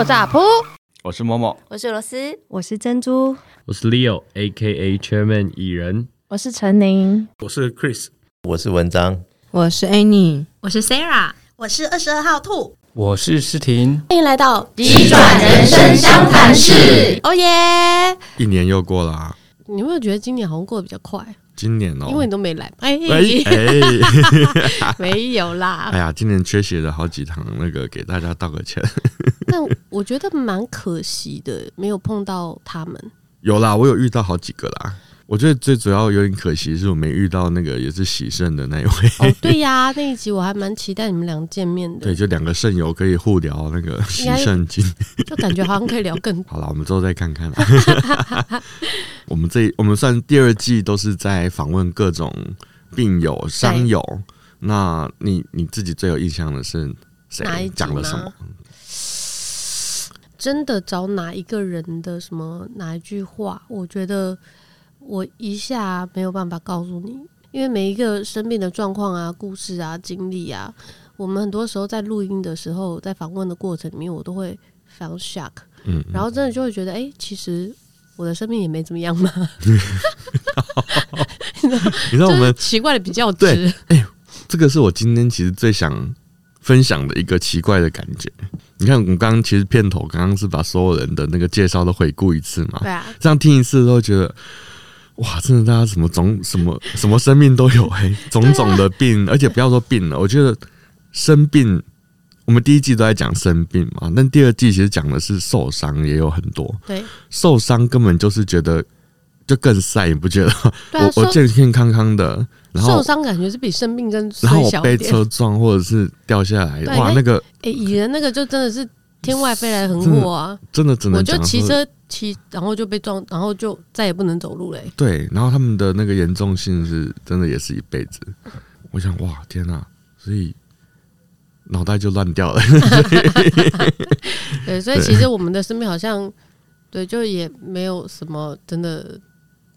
爆炸噗！我是默默，我是罗斯，我是珍珠，我是 Leo，A.K.A. Chairman 蚁人，我是陈宁，我是 Chris，我是文章，我是 Annie，我是 Sarah，我是二十二号兔，我是诗婷，欢迎来到急转人生相谈室。哦耶！一年又过了啊，你有没有觉得今年好像过得比较快？今年哦，因为你都没来，哎。哎哎，没有啦。哎呀，今年缺席了好几堂，那个给大家道个歉。但我觉得蛮可惜的，没有碰到他们。有啦，我有遇到好几个啦。我觉得最主要有点可惜，是我没遇到那个也是喜肾的那一位。哦，对呀、啊，那一集我还蛮期待你们俩见面的。对，就两个肾友可以互聊那个喜肾经，就感觉好像可以聊更 好了。我们之后再看看。我们这我们算第二季都是在访问各种病友、伤友。那你你自己最有印象的是谁？讲了什么？真的找哪一个人的什么哪一句话？我觉得。我一下没有办法告诉你，因为每一个生病的状况啊、故事啊、经历啊，我们很多时候在录音的时候，在访问的过程里面，我都会非常 shock，嗯，然后真的就会觉得，哎、欸，其实我的生命也没怎么样嘛。你知道我们奇怪的比较值，哎、欸，这个是我今天其实最想分享的一个奇怪的感觉。你看，我们刚刚其实片头刚刚是把所有人的那个介绍都回顾一次嘛，对啊，这样听一次都会觉得。哇，真的，大家什么种什么什么生命都有哎、欸，种种的病，而且不要说病了，我觉得生病，我们第一季都在讲生病嘛，但第二季其实讲的是受伤也有很多。对，受伤根本就是觉得就更晒，你不觉得？我我健健康康的，然后受伤感觉是比生病更然后我被车撞或者是掉下来，哇，那个哎，蚁人那个就真的是天外飞来横祸啊，真的只能我就骑车。骑，然后就被撞，然后就再也不能走路嘞、欸。对，然后他们的那个严重性是真的也是一辈子。我想，哇，天哪！所以脑袋就乱掉了。对，所以其实我们的生命好像，对，就也没有什么真的，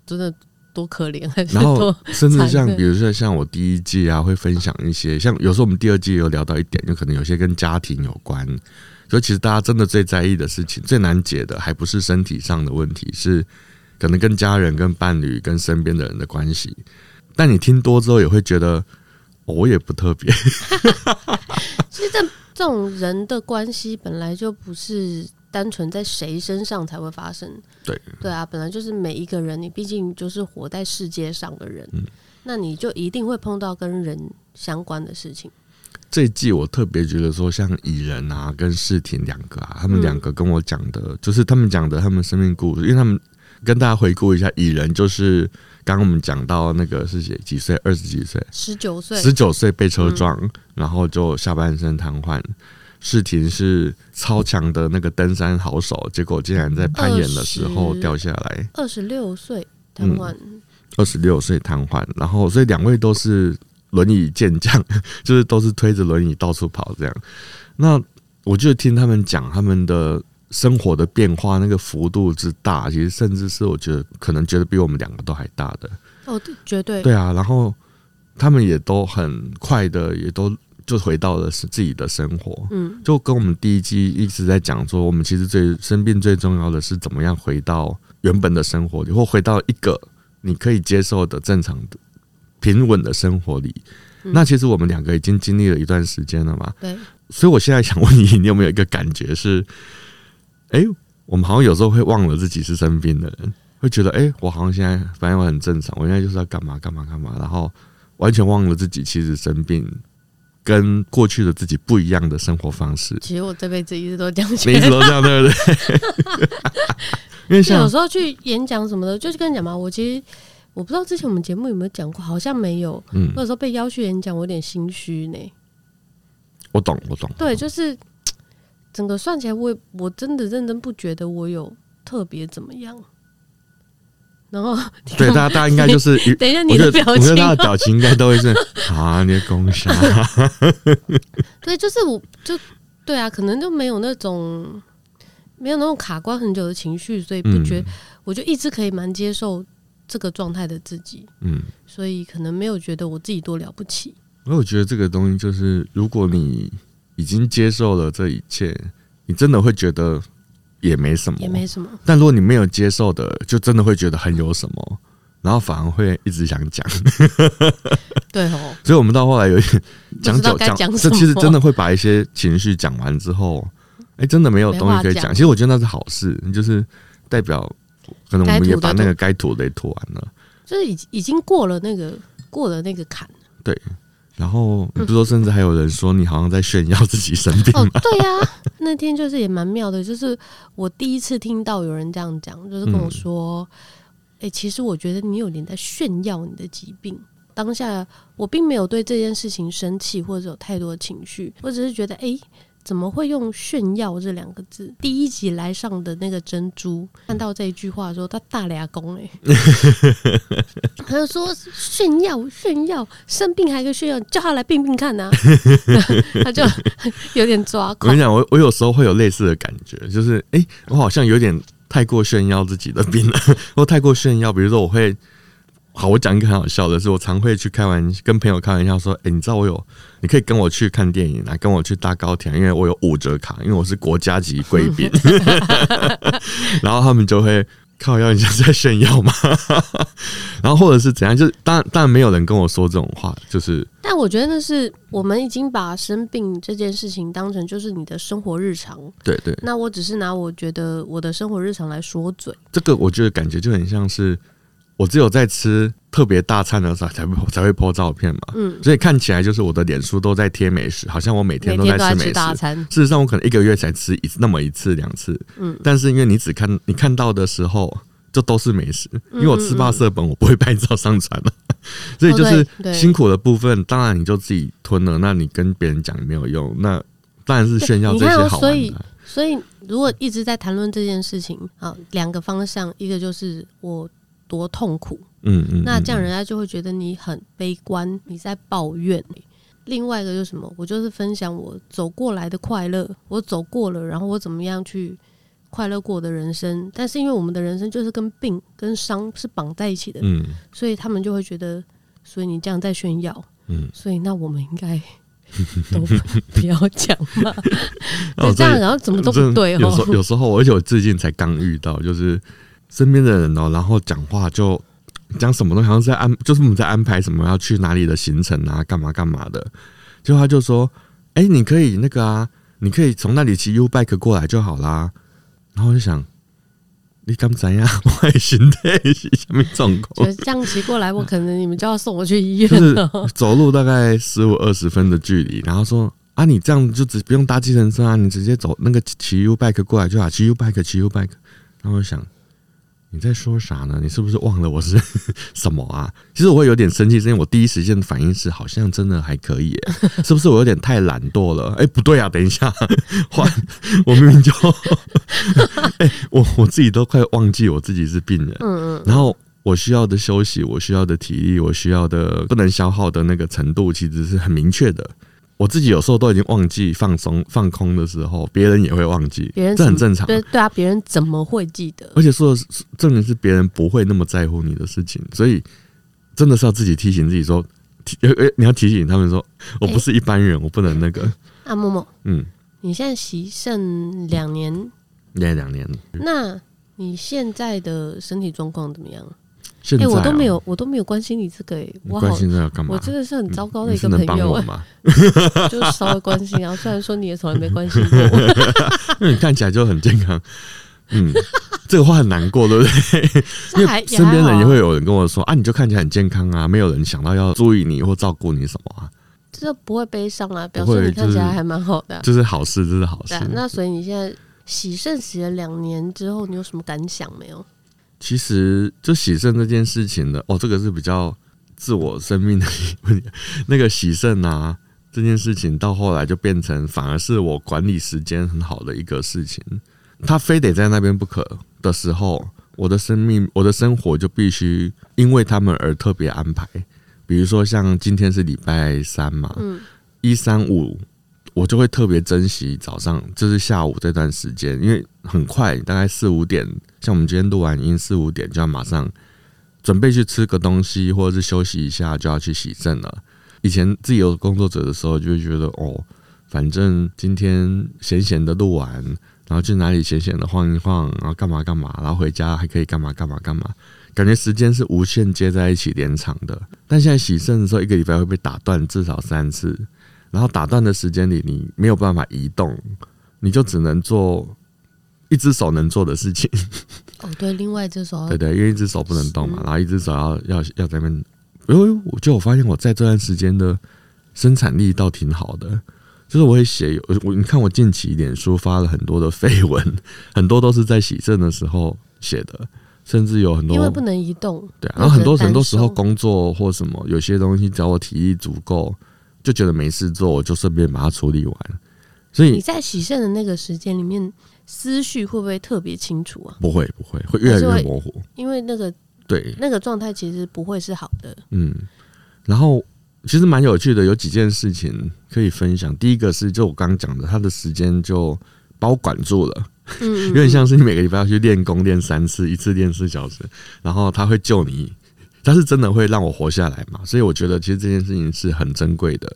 真的多可怜，还是。然后甚至像比如说像我第一季啊，会分享一些，像有时候我们第二季有聊到一点，就可能有些跟家庭有关。所以其实大家真的最在意的事情，最难解的，还不是身体上的问题，是可能跟家人、跟伴侣、跟身边的人的关系。但你听多之后，也会觉得我也不特别。其实这这种人的关系本来就不是单纯在谁身上才会发生。对对啊，本来就是每一个人，你毕竟就是活在世界上的人，嗯，那你就一定会碰到跟人相关的事情。这一季我特别觉得说，像蚁人啊，跟世婷两个啊，他们两个跟我讲的、嗯，就是他们讲的他们生命故事，因为他们跟大家回顾一下，蚁人就是刚刚我们讲到那个是几几岁，二十几岁，十九岁，十九岁被车撞、嗯，然后就下半身瘫痪。诗婷是超强的那个登山好手，结果竟然在攀岩的时候掉下来，二十六岁瘫痪，二十六岁瘫痪，然后所以两位都是。轮椅健将，就是都是推着轮椅到处跑这样。那我就听他们讲他们的生活的变化，那个幅度之大，其实甚至是我觉得可能觉得比我们两个都还大的。哦，绝对。对啊，然后他们也都很快的，也都就回到了是自己的生活。嗯，就跟我们第一季一直在讲说，我们其实最生病最重要的是怎么样回到原本的生活里，或回到一个你可以接受的正常的。平稳的生活里，那其实我们两个已经经历了一段时间了嘛。对，所以我现在想问你，你有没有一个感觉是，哎、欸，我们好像有时候会忘了自己是生病的人，会觉得，哎、欸，我好像现在反正我很正常，我现在就是要干嘛干嘛干嘛，然后完全忘了自己其实生病跟过去的自己不一样的生活方式。其实我这辈子一直都这样，你一直都这样，对不对？因为像有时候去演讲什么的，就是跟你讲嘛，我其实。我不知道之前我们节目有没有讲过，好像没有。嗯，那时候被邀去演讲，我有点心虚呢。我懂，我懂。对，就是整个算起来我，我我真的认真不觉得我有特别怎么样。然后，对大家，大家应该就是等一下你的表情，我觉得他的表情应该都会是 啊，你的功效。对，就是我就对啊，可能就没有那种没有那种卡关很久的情绪，所以不觉我就一直可以蛮接受。这个状态的自己，嗯，所以可能没有觉得我自己多了不起。我觉得这个东西就是，如果你已经接受了这一切，你真的会觉得也没什么，也没什么。但如果你没有接受的，就真的会觉得很有什么，然后反而会一直想讲。对哦，所以我们到后来有点讲讲讲，这其实真的会把一些情绪讲完之后，哎，真的没有东西可以讲。其实我觉得那是好事，就是代表可能我们也把那个该吐的也吐完了，就是已已经过了那个过了那个坎。对。然后，你不说，甚至还有人说你好像在炫耀自己生病。哦，对呀、啊，那天就是也蛮妙的，就是我第一次听到有人这样讲，就是跟我说：“哎、嗯欸，其实我觉得你有点在炫耀你的疾病。”当下我并没有对这件事情生气，或者有太多的情绪，我只是觉得，哎、欸。怎么会用炫耀这两个字？第一集来上的那个珍珠看到这一句话的时候，他大俩公哎，他就说炫耀炫耀，生病还可以炫耀，叫他来病病看呐、啊，他就有点抓狂。我跟你讲，我我有时候会有类似的感觉，就是哎、欸，我好像有点太过炫耀自己的病了，或太过炫耀。比如说，我会。好，我讲一个很好笑的是，我常会去开玩笑，跟朋友开玩笑说：“哎、欸，你知道我有，你可以跟我去看电影啊，跟我去搭高铁，因为我有五折卡，因为我是国家级贵宾。”然后他们就会靠要，你像在炫耀嘛？然后或者是怎样？就是当然，当然没有人跟我说这种话，就是。但我觉得那是我们已经把生病这件事情当成就是你的生活日常。对对。那我只是拿我觉得我的生活日常来说嘴。这个我觉得感觉就很像是。我只有在吃特别大餐的时候才会才会 po 照片嘛，嗯，所以看起来就是我的脸书都在贴美食，好像我每天都在吃美食。大餐。事实上，我可能一个月才吃一次那么一次两次，嗯，但是因为你只看你看到的时候，就都是美食，因为我吃罢色本，我不会拍照上传了，所以就是辛苦的部分，当然你就自己吞了，那你跟别人讲也没有用，那当然是炫耀这些好玩的。所以，所以如果一直在谈论这件事情啊，两个方向，一个就是我。多痛苦，嗯嗯，那这样人家就会觉得你很悲观，你在抱怨。另外一个就是什么？我就是分享我走过来的快乐，我走过了，然后我怎么样去快乐过的人生。但是因为我们的人生就是跟病跟伤是绑在一起的，嗯，所以他们就会觉得，所以你这样在炫耀，嗯，所以那我们应该 都不要讲嘛。对，这样然后怎么都不对哦。有时候有时候，而且我最近才刚遇到，就是。身边的人哦，然后讲话就讲什么东西，好像是在安，就是我们在安排什么要去哪里的行程啊，干嘛干嘛的。就他就说：“哎、欸，你可以那个啊，你可以从那里骑 U bike 过来就好啦。”然后我就想，你敢怎样？我也心态是什么状况？就这样骑过来，我可能你们就要送我去医院了。就是走路大概十五二十分的距离，然后说：“啊，你这样就只不用搭计程车啊，你直接走那个骑 U bike 过来就好，骑 U bike，骑 U bike。”然后我想。你在说啥呢？你是不是忘了我是 什么啊？其实我会有点生气，是因为我第一时间的反应是好像真的还可以耶，是不是我有点太懒惰了？哎、欸，不对啊，等一下，换我明明就哎、欸，我我自己都快忘记我自己是病人，嗯嗯，然后我需要的休息，我需要的体力，我需要的不能消耗的那个程度，其实是很明确的。我自己有时候都已经忘记放松放空的时候，别人也会忘记，别人这很正常。对对啊，别人怎么会记得？而且说证明是别人不会那么在乎你的事情，所以真的是要自己提醒自己说，提你要提醒他们说，我不是一般人，欸、我不能那个。啊，默默，嗯，你现在洗肾两年，也两年。那你现在的身体状况怎么样？哎、我都没有，我都没有关心你这个、欸，我好，我真的是很糟糕的一个朋友、欸，就是稍微关心啊。虽然说你也从来没关心过我，因为你看起来就很健康。嗯，这个话很难过，对不对？因为身边人也会有人跟我说啊，你就看起来很健康啊，没有人想到要注意你或照顾你什么啊。这不会悲伤啊，表示你看起来还蛮好的、啊就是，就是好事，这是好事。那所以你现在洗肾洗了两年之后，你有什么感想没有？其实，就喜肾这件事情的哦，这个是比较自我生命的问题。那个喜肾啊，这件事情到后来就变成，反而是我管理时间很好的一个事情。他非得在那边不可的时候，我的生命、我的生活就必须因为他们而特别安排。比如说，像今天是礼拜三嘛，嗯，一三五。我就会特别珍惜早上，就是下午这段时间，因为很快，大概四五点，像我们今天录完音，四五点就要马上准备去吃个东西，或者是休息一下，就要去洗肾了。以前自己有工作者的时候，就会觉得哦，反正今天闲闲的录完，然后去哪里闲闲的晃一晃，然后干嘛干嘛，然后回家还可以干嘛干嘛干嘛，感觉时间是无限接在一起连长的。但现在洗肾的时候，一个礼拜会被打断至少三次，然后打断的时间里，你没有办法移动，你就只能做一只手能做的事情。哦，对，另外一只手，对对，因为一只手不能动嘛，然后一只手要要要在那边。因为我就我发现我在这段时间的生产力倒挺好的，就是我会写我我你看我近期脸书发了很多的 绯闻，很多都是在洗肾的时候写的，甚至有很多因为不能移动，对，然后很多很多时候工作或什么有些东西只要我体力足够，就觉得没事做，我就顺便把它处理完。所以你在洗肾的那个时间里面，思绪会不会特别清楚啊？不会不会，会越来越模糊，因为那个。对，那个状态其实不会是好的。嗯，然后其实蛮有趣的，有几件事情可以分享。第一个是，就我刚刚讲的，他的时间就把我管住了，嗯，有点像是你每个礼拜要去练功练三次，一次练四小时，然后他会救你，他是真的会让我活下来嘛？所以我觉得其实这件事情是很珍贵的，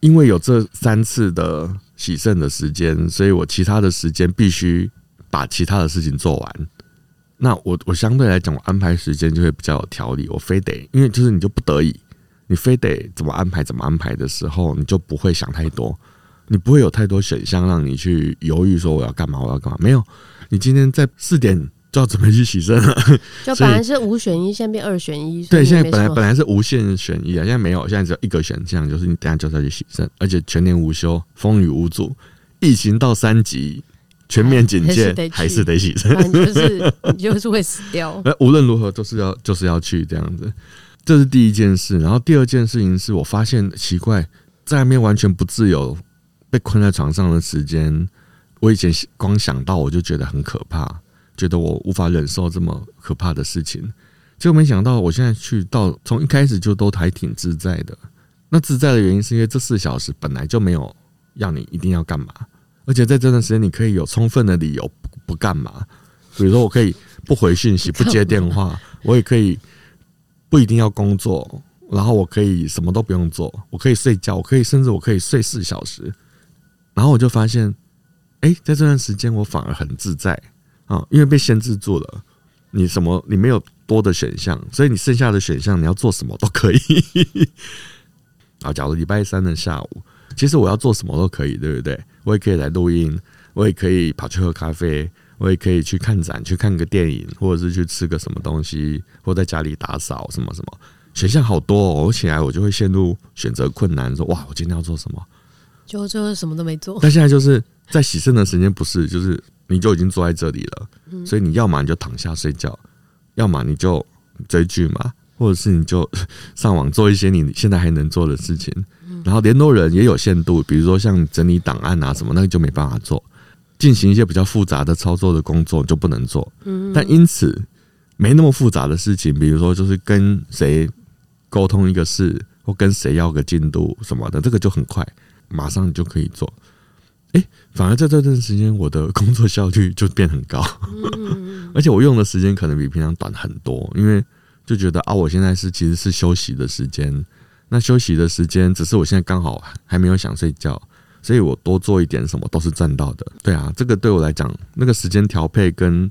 因为有这三次的喜胜的时间，所以我其他的时间必须把其他的事情做完。那我我相对来讲，我安排时间就会比较有条理。我非得，因为就是你就不得已，你非得怎么安排怎么安排的时候，你就不会想太多，你不会有太多选项让你去犹豫说我要干嘛我要干嘛。没有，你今天在四点 就要准备去洗肾了，就本来是五选一，现在变二选一。对，现在本来本来是无限选一啊，现在没有，现在只有一个选项，就是你等下就要去洗肾，而且全年无休，风雨无阻，疫情到三级。全面警戒还是得洗身，就是你就是会死掉。无论如何都是要就是要去这样子，这是第一件事。然后第二件事情是我发现奇怪，在外面完全不自由，被困在床上的时间，我以前光想到我就觉得很可怕，觉得我无法忍受这么可怕的事情。结果没想到我现在去到从一开始就都还挺自在的。那自在的原因是因为这四小时本来就没有要你一定要干嘛。而且在这段时间，你可以有充分的理由不不干嘛，比如说我可以不回信息、不接电话，我也可以不一定要工作，然后我可以什么都不用做，我可以睡觉，我可以甚至我可以睡四小时，然后我就发现，哎，在这段时间我反而很自在啊，因为被限制住了，你什么你没有多的选项，所以你剩下的选项你要做什么都可以。啊，假如礼拜三的下午。其实我要做什么都可以，对不对？我也可以来录音，我也可以跑去喝咖啡，我也可以去看展，去看个电影，或者是去吃个什么东西，或在家里打扫什么什么，选项好多哦。我起来我就会陷入选择困难，说哇，我今天要做什么？就就什么都没做。但现在就是在洗肾的时间，不是就是你就已经坐在这里了，所以你要么你就躺下睡觉，要么你就追剧嘛，或者是你就上网做一些你现在还能做的事情。然后联络人也有限度，比如说像整理档案啊什么，那个就没办法做。进行一些比较复杂的操作的工作就不能做。但因此没那么复杂的事情，比如说就是跟谁沟通一个事，或跟谁要个进度什么的，这个就很快，马上就可以做。诶，反而在这段时间，我的工作效率就变很高，而且我用的时间可能比平常短很多，因为就觉得啊，我现在是其实是休息的时间。那休息的时间，只是我现在刚好还没有想睡觉，所以我多做一点什么都是赚到的。对啊，这个对我来讲，那个时间调配跟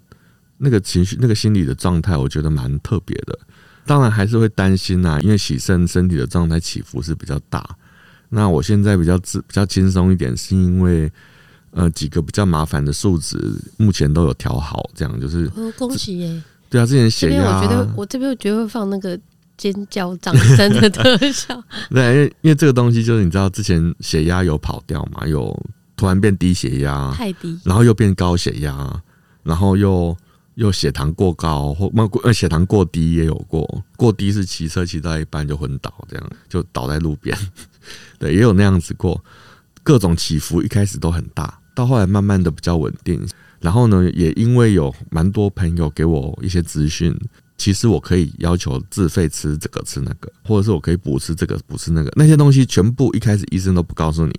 那个情绪、那个心理的状态，我觉得蛮特别的。当然还是会担心啊，因为洗肾身体的状态起伏是比较大。那我现在比较自比较轻松一点，是因为呃几个比较麻烦的数值目前都有调好，这样就是。哦恭喜耶！对啊，之前血压，我觉得我这边我觉得会放那个。尖叫、掌声的特效。对，因为因为这个东西就是你知道，之前血压有跑掉嘛，有突然变低血压，太低，然后又变高血压，然后又又血糖过高或呃血糖过低也有过，过低是骑车骑到一半就昏倒，这样就倒在路边。对，也有那样子过，各种起伏，一开始都很大，到后来慢慢的比较稳定。然后呢，也因为有蛮多朋友给我一些资讯。其实我可以要求自费吃这个吃那个，或者是我可以补吃这个补吃那个，那些东西全部一开始医生都不告诉你，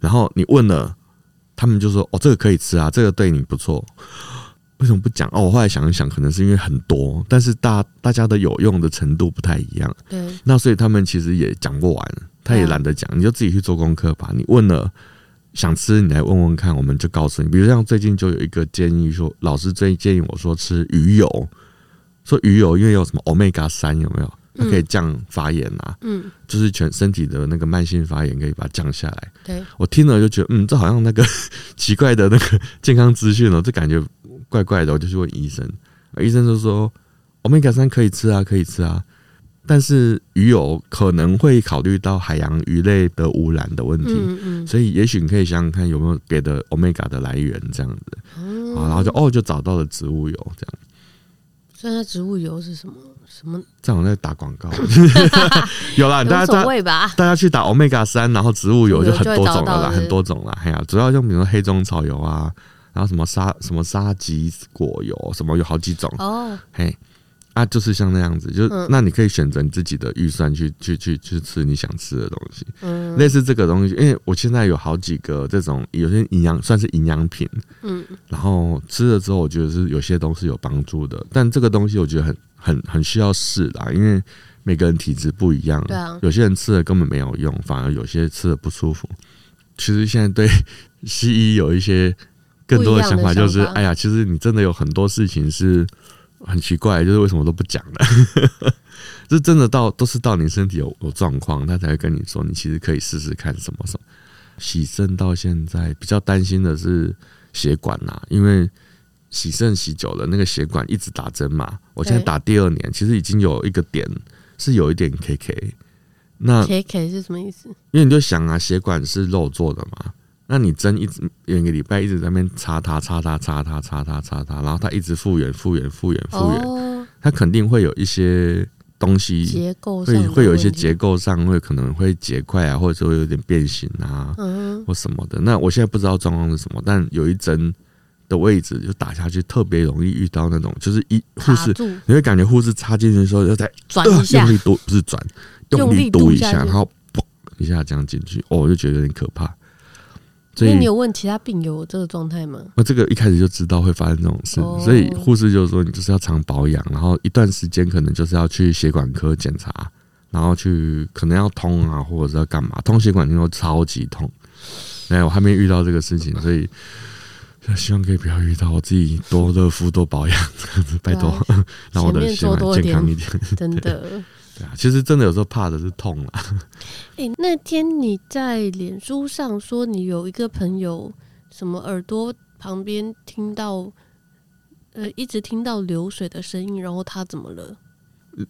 然后你问了，他们就说哦，这个可以吃啊，这个对你不错，为什么不讲？哦，我后来想一想，可能是因为很多，但是大大家的有用的程度不太一样，对，那所以他们其实也讲不完，他也懒得讲，你就自己去做功课吧。你问了，想吃你来问问看，我们就告诉你。比如像最近就有一个建议说，老师最建议我说吃鱼油，说鱼油因为有什么 omega 三有没有？它可以降发炎啊，嗯，就是全身体的那个慢性发炎可以把它降下来。对，我听了就觉得，嗯，这好像那个 奇怪的那个健康资讯哦，这感觉怪怪的，我就去问医生，医生就说 omega 三可以吃啊，可以吃啊。但是鱼油可能会考虑到海洋鱼类的污染的问题，嗯嗯，所以也许你可以想想看有没有别的 omega 的来源这样子，嗯，然后就哦就找到了植物油这样。所以那植物油是什么？什么？这样在打广告，有啦，大家大家去打 omega 三，然后植物油就很多种了啦，很多种啦。哎呀，主要用比如说黑种草油啊，然后什么沙什么沙棘果油，什么有好几种。哦，嘿。啊，就是像那样子，就、嗯、那你可以选择你自己的预算去去去去吃你想吃的东西，嗯，类似这个东西，因为我现在有好几个这种有些营养算是营养品，嗯，然后吃了之后，我觉得是有些东西有帮助的，但这个东西我觉得很很很需要试啦，因为每个人体质不一样，对啊，有些人吃了根本没有用，反而有些吃了不舒服。其实现在对 西医有一些更多的想法，就是哎呀，其实你真的有很多事情是。很奇怪，就是为什么都不讲呢？这真的到都是到你身体有有状况，他才会跟你说，你其实可以试试看什么什么。洗肾到现在比较担心的是血管呐，因为洗肾洗久了，那个血管一直打针嘛。我现在打第二年，其实已经有一个点是有一点 K K。那 K K 是什么意思？因为你就想啊，血管是肉做的嘛。那你针一直一个礼拜一直在那边插它插它插它插它插它，然后它一直复原复原复原复原，它肯定会有一些东西结构会会有一些结构上会可能会结块啊，或者说有点变形啊，或什么的。那我现在不知道状况是什么，但有一针的位置就打下去特别容易遇到那种，就是一护士你会感觉护士插进去的时候就在转一下，用力嘟不是转，用力嘟一下，然后嘣一下这样进去，哦，我就觉得有点可怕。所以你有问其他病友这个状态吗？那这个一开始就知道会发生这种事，所以护士就说你就是要常保养，然后一段时间可能就是要去血管科检查，然后去可能要通啊，或者是要干嘛？通血管听说超级痛，哎，我还没遇到这个事情，所以希望可以不要遇到。我自己多热敷多保养，拜托，让我的血管健康一点，真的。对啊，其实真的有时候怕的是痛啊。哎，那天你在脸书上说你有一个朋友，什么耳朵旁边听到，呃，一直听到流水的声音，然后他怎么了？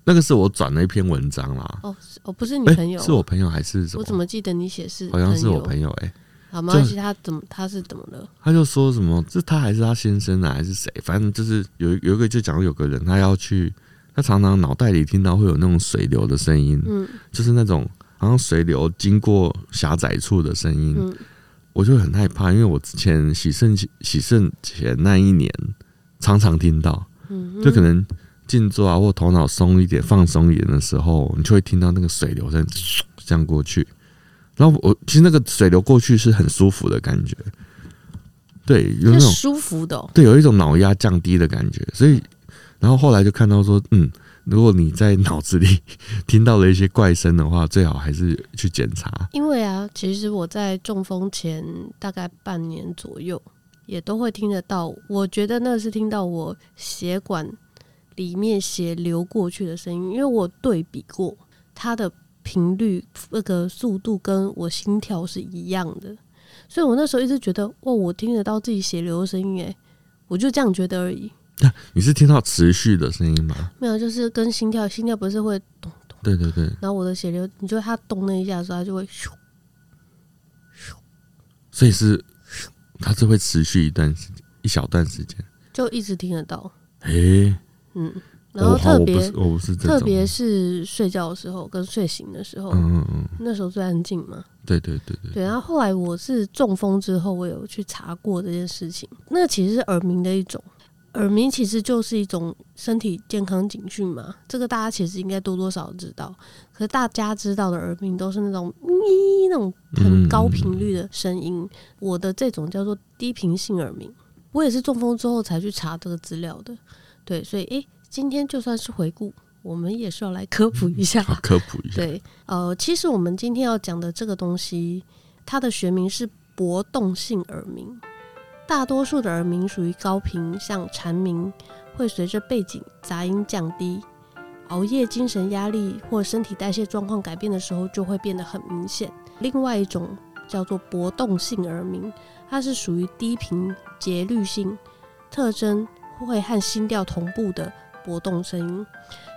那个是我转了一篇文章啦。哦，哦，不是你朋友，是我朋友还是什么？我怎么记得你写是？好像是我朋友哎、欸。好，没关系，他怎么他是怎么了？他就说什么，这他还是他先生啊，还是谁？反正就是有有一个就讲有个人他要去。他常常脑袋里听到会有那种水流的声音，嗯，就是那种好像水流经过狭窄处的声音，嗯，我就很害怕，因为我之前洗肾洗肾前那一年常常听到，嗯，就可能静坐啊或头脑松一点、放松一点的时候，你就会听到那个水流声 这样过去，然后我其实那个水流过去是很舒服的感觉，对，有那种舒服的，对，有一种脑压降低的感觉，所以。然后后来就看到说，嗯，如果你在脑子里听到了一些怪声的话，最好还是去检查。因为啊，其实我在中风前大概半年左右，也都会听得到。我觉得那是听到我血管里面血流过去的声音，因为我对比过它的频率，那个速度跟我心跳是一样的，所以我那时候一直觉得，哦，我听得到自己血流的声音，诶，我就这样觉得而已。你是听到持续的声音吗？没有，就是跟心跳，心跳不是会咚咚。对对对。然后我的血流，你觉得它咚那一下的时候，它就会咻咻。所以是，它是会持续一段时间，一小段时间，就一直听得到。诶、欸，嗯，然后特别，我不是特别是睡觉的时候跟睡醒的时候，嗯嗯嗯，那时候最安静嘛。对对对对。对，然后后来我是中风之后，我有去查过这件事情，那其实是耳鸣的一种。耳鸣其实就是一种身体健康警讯嘛，这个大家其实应该多多少少知道。可是大家知道的耳鸣都是那种咪那种很高频率的声音，我的这种叫做低频性耳鸣。我也是中风之后才去查这个资料的，对，所以诶，今天就算是回顾，我们也是要来科普一下，科普一下。对，呃，其实我们今天要讲的这个东西，它的学名是搏动性耳鸣。大多数的耳鸣属于高频，像蝉鸣，会随着背景杂音降低。熬夜、精神压力或身体代谢状况改变的时候，就会变得很明显。另外一种叫做搏动性耳鸣，它是属于低频、节律性，特征会和心跳同步的搏动声音，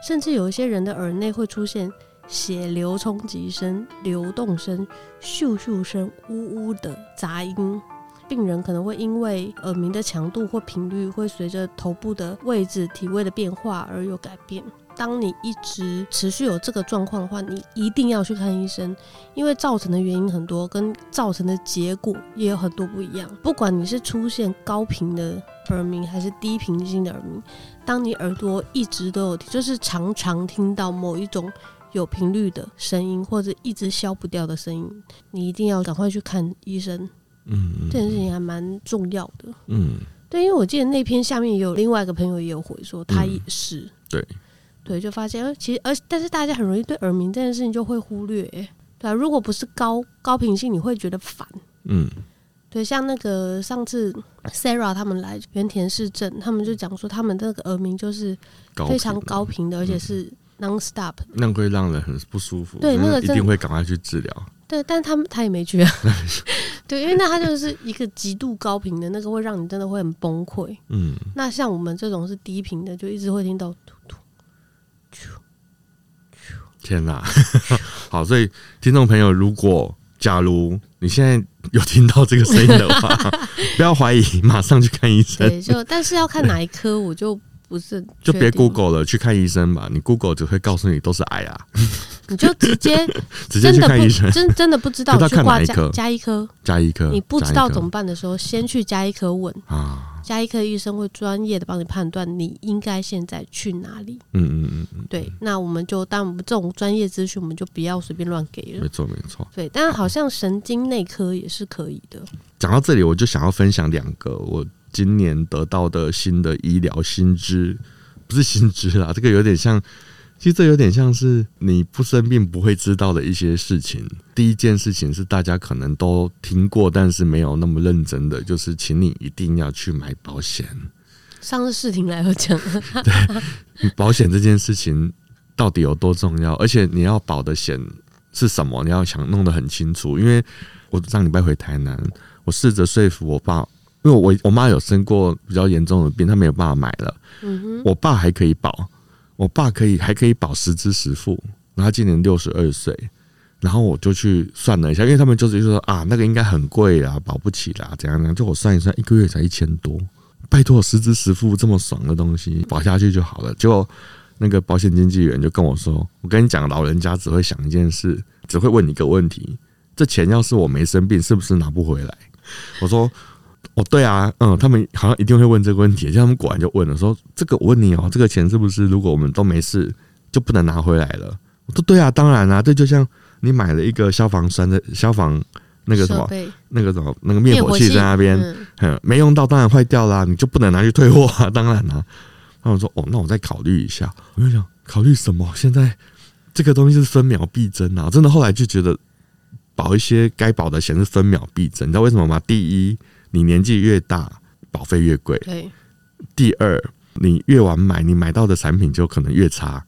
甚至有一些人的耳内会出现血流冲击声、流动声、咻咻声、呜呜的杂音。病人可能会因为耳鸣的强度或频率会随着头部的位置、体位的变化而有改变。当你一直持续有这个状况的话，你一定要去看医生，因为造成的原因很多，跟造成的结果也有很多不一样。不管你是出现高频的耳鸣还是低频性的耳鸣，当你耳朵一直都有，就是常常听到某一种有频率的声音，或者一直消不掉的声音，你一定要赶快去看医生。嗯，这件事情还蛮重要的。嗯，对，因为我记得那篇下面也有另外一个朋友也有回说，他也是。嗯、对。对，就发现，其实，而但是大家很容易对耳鸣这件事情就会忽略，对啊，如果不是高高频性，你会觉得烦。嗯，对，像那个上次 Sarah 他们来原田市镇，他们就讲说，他们那个耳鸣就是非常高频的，而且是 non-stop，那会让人很不舒服。对，那个一定会赶快去治疗。对，但他们他也没去啊。对，因为那他就是一个极度高频的那个，会让你真的会很崩溃。嗯，那像我们这种是低频的，就一直会听到。天哪，好！所以听众朋友，如果假如你现在有听到这个声音的话，不要怀疑，马上去看医生。对，就但是要看哪一科，我就不是就别 Google 了，去看医生吧。你 Google 只会告诉你都是癌啊，你就直接 直接去看医生。真真的不知道，去看哪一科？加医科，加医科。你不知道怎么办的时候，先去加医科问啊。加医科医生会专业的帮你判断你应该现在去哪里。嗯嗯嗯对，那我们就当我们这种专业资讯，我们就不要随便乱给了。没错没错。对，但好像神经内科也是可以的。讲到这里，我就想要分享两个我今年得到的新的医疗新知，不是新知啦，这个有点像。其实这有点像是你不生病不会知道的一些事情。第一件事情是大家可能都听过，但是没有那么认真的，就是请你一定要去买保险。上次视听来有讲，对，保险这件事情到底有多重要？而且你要保的险是什么？你要想弄得很清楚。因为我上礼拜回台南，我试着说服我爸，因为我我妈有生过比较严重的病，她没有办法买了。嗯哼，我爸还可以保。我爸可以还可以保十支十付，然后他今年六十二岁，然后我就去算了一下，因为他们就是说啊，那个应该很贵啊，保不起啦，怎样怎样，就我算一算，一个月才一千多，拜托十支十付这么爽的东西，保下去就好了。结果那个保险经纪人就跟我说，我跟你讲，老人家只会想一件事，只会问你一个问题，这钱要是我没生病，是不是拿不回来？我说。哦，对啊，嗯，他们好像一定会问这个问题，就他们果然就问了，说这个我问你哦，这个钱是不是如果我们都没事就不能拿回来了？我说对啊，当然啊，这就像你买了一个消防栓的消防那个什么那个什么那个灭火器在那边，嗯，没用到当然坏掉啦，你就不能拿去退货啊，当然啦。他们说哦，那我再考虑一下。我就想考虑什么？现在这个东西是分秒必争啊！真的后来就觉得保一些该保的险是分秒必争，你知道为什么吗？第一。你年纪越大，保费越贵。对。第二，你越晚买，你买到的产品就可能越差。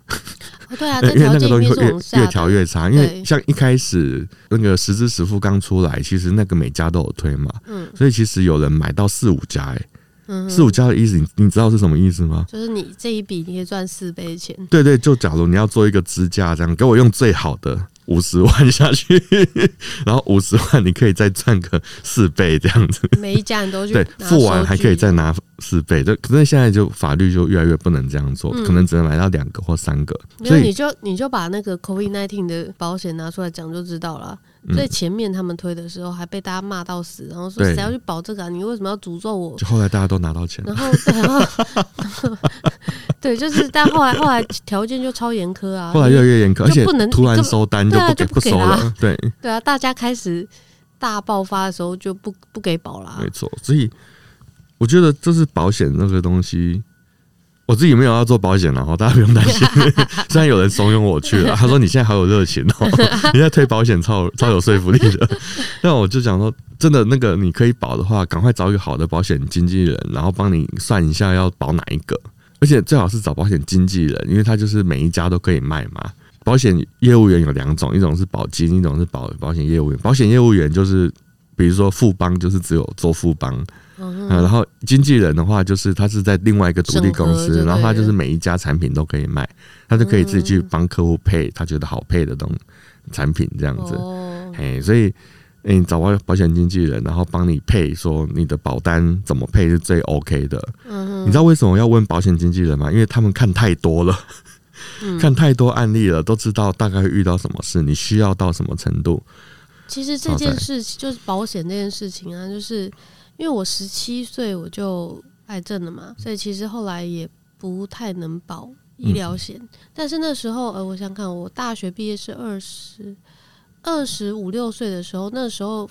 哦、对啊，因为那个东西会越越调越差。因为像一开始那个实支实付刚出来，其实那个每家都有推嘛。嗯。所以其实有人买到四五家，哎，四五家的意思，你你知道是什么意思吗？就是你这一笔你可以赚四倍的钱。对，对对，就假如你要做一个支架，这样给我用最好的。五十万下去，然后五十万你可以再赚个四倍这样子。每一家人都去对，付完还可以再拿四倍。就可是现在就法律就越来越不能这样做，嗯、可能只能买到两个或三个。所以你就你就把那个 COVID nineteen 的保险拿出来讲就知道了。最前面他们推的时候还被大家骂到死，然后说谁要去保这个啊？你为什么要诅咒我？就后来大家都拿到钱，然后然后 对，就是但后来后来条件就超严苛啊，后来越来越严苛，而且不能突然收单就不给不收了，对。对啊，大家开始大爆发的时候就不不给保啦，没错，所以我觉得这是保险那个东西，我自己没有要做保险，然后大家不用担心。虽然有人怂恿我去了，他说你现在好有热情哦，你在推保险超超有说服力的。那我就想说，真的那个你可以保的话，赶快找一个好的保险经纪人，然后帮你算一下要保哪一个，而且最好是找保险经纪人，因为他就是每一家都可以卖嘛。保险业务员有两种，一种是保金，一种是保保险业务员。保险业务员就是比如说富邦，就是只有做富邦。嗯，然后经纪人的话，就是他是在另外一个独立公司，然后他就是每一家产品都可以卖，他就可以自己去帮客户配他觉得好配的东产品这样子。哎，所以你找保保险经纪人，然后帮你配，说你的保单怎么配是最 OK 的。嗯，你知道为什么要问保险经纪人吗？因为他们看太多了，看太多案例了，都知道大概会遇到什么事，你需要到什么程度。其实这件事就是保险这件事情啊，就是。因为我十七岁我就癌症了嘛，所以其实后来也不太能保医疗险。嗯、但是那时候，呃，我想看，我大学毕业是二十二十五六岁的时候，那时候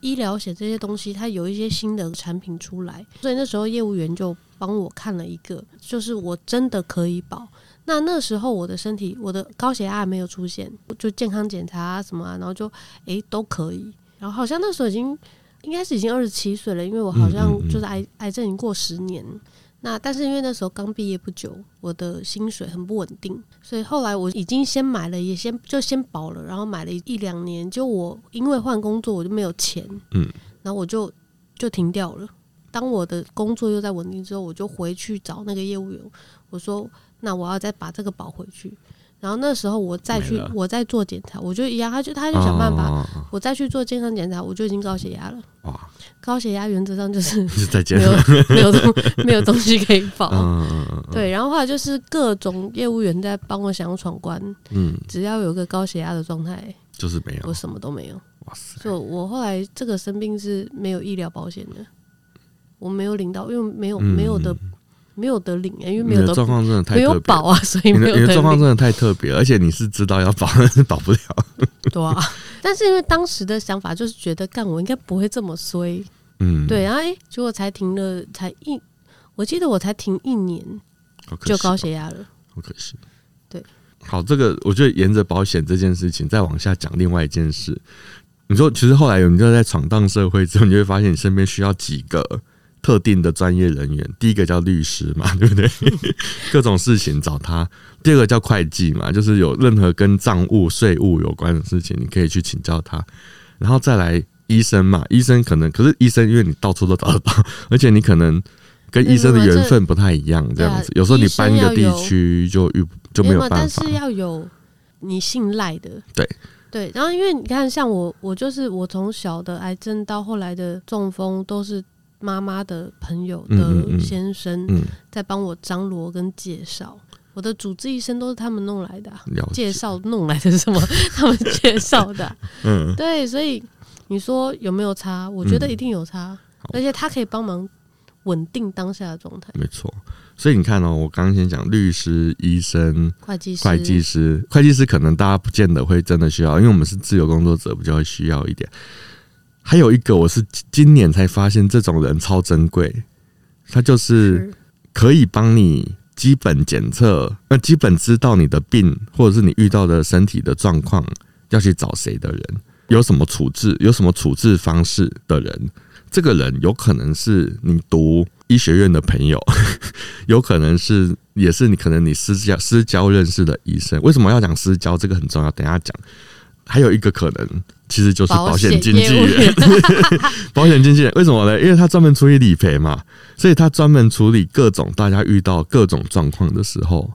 医疗险这些东西它有一些新的产品出来，所以那时候业务员就帮我看了一个，就是我真的可以保。那那时候我的身体，我的高血压没有出现，就健康检查啊什么啊，然后就诶都可以。然后好像那时候已经。应该是已经二十七岁了，因为我好像就是癌癌症已经过十年。那但是因为那时候刚毕业不久，我的薪水很不稳定，所以后来我已经先买了，也先就先保了，然后买了一两年。就我因为换工作，我就没有钱，嗯，然后我就就停掉了。当我的工作又在稳定之后，我就回去找那个业务员，我说：“那我要再把这个保回去。”然后那时候我再去，我再做检查，我就一样，他就他就想办法，我再去做健康检查，我就已经高血压了。哇，高血压原则上就是 没有没有东 没有东西可以保。对，然后后来就是各种业务员在帮我想闯关，嗯，只要有个高血压的状态，就是没有，我什么都没有。哇塞！就我后来这个生病是没有医疗保险的，我没有领到，因为没有没有的。没有得领啊，因为没有的状况真的太没有保啊，所以没有。状况真的太特别，而且你是知道要保，但 是保不了。对啊，但是因为当时的想法就是觉得，干我应该不会这么衰，嗯，对，然后哎，结果才停了，才一，我记得我才停一年，就高血压了，好可惜。对，好，这个我觉得沿着保险这件事情再往下讲，另外一件事，你说其实后来有你就在闯荡社会之后，你就会发现你身边需要几个。特定的专业人员，第一个叫律师嘛，对不对？各种事情找他。第二个叫会计嘛，就是有任何跟账务、税务有关的事情，你可以去请教他。然后再来医生嘛，医生可能，可是医生因为你到处都找得到，而且你可能跟医生的缘分不太一样，这样子。有时候你搬一个地区就遇就没有办法。但是要有你信赖的，对对。然后因为你看，像我，我就是我从小的癌症到后来的中风都是。妈妈的朋友的先生在帮我张罗跟介绍，我的主治医生都是他们弄来的，介绍弄来的是什么？他们介绍的，嗯，对，所以你说有没有差？我觉得一定有差，而且他可以帮忙稳定当下的状态。没错，所以你看哦，我刚刚先讲律师、医生、会计师、会计师、会计师，可能大家不见得会真的需要，因为我们是自由工作者，比较会需要一点。还有一个，我是今年才发现，这种人超珍贵。他就是可以帮你基本检测，那基本知道你的病，或者是你遇到的身体的状况，要去找谁的人，有什么处置，有什么处置方式的人。这个人有可能是你读医学院的朋友，有可能是也是你可能你私交私交认识的医生。为什么要讲私交？这个很重要，等一下讲。还有一个可能，其实就是保险经纪人。保险经纪人 为什么呢？因为他专门处理理赔嘛，所以他专门处理各种大家遇到各种状况的时候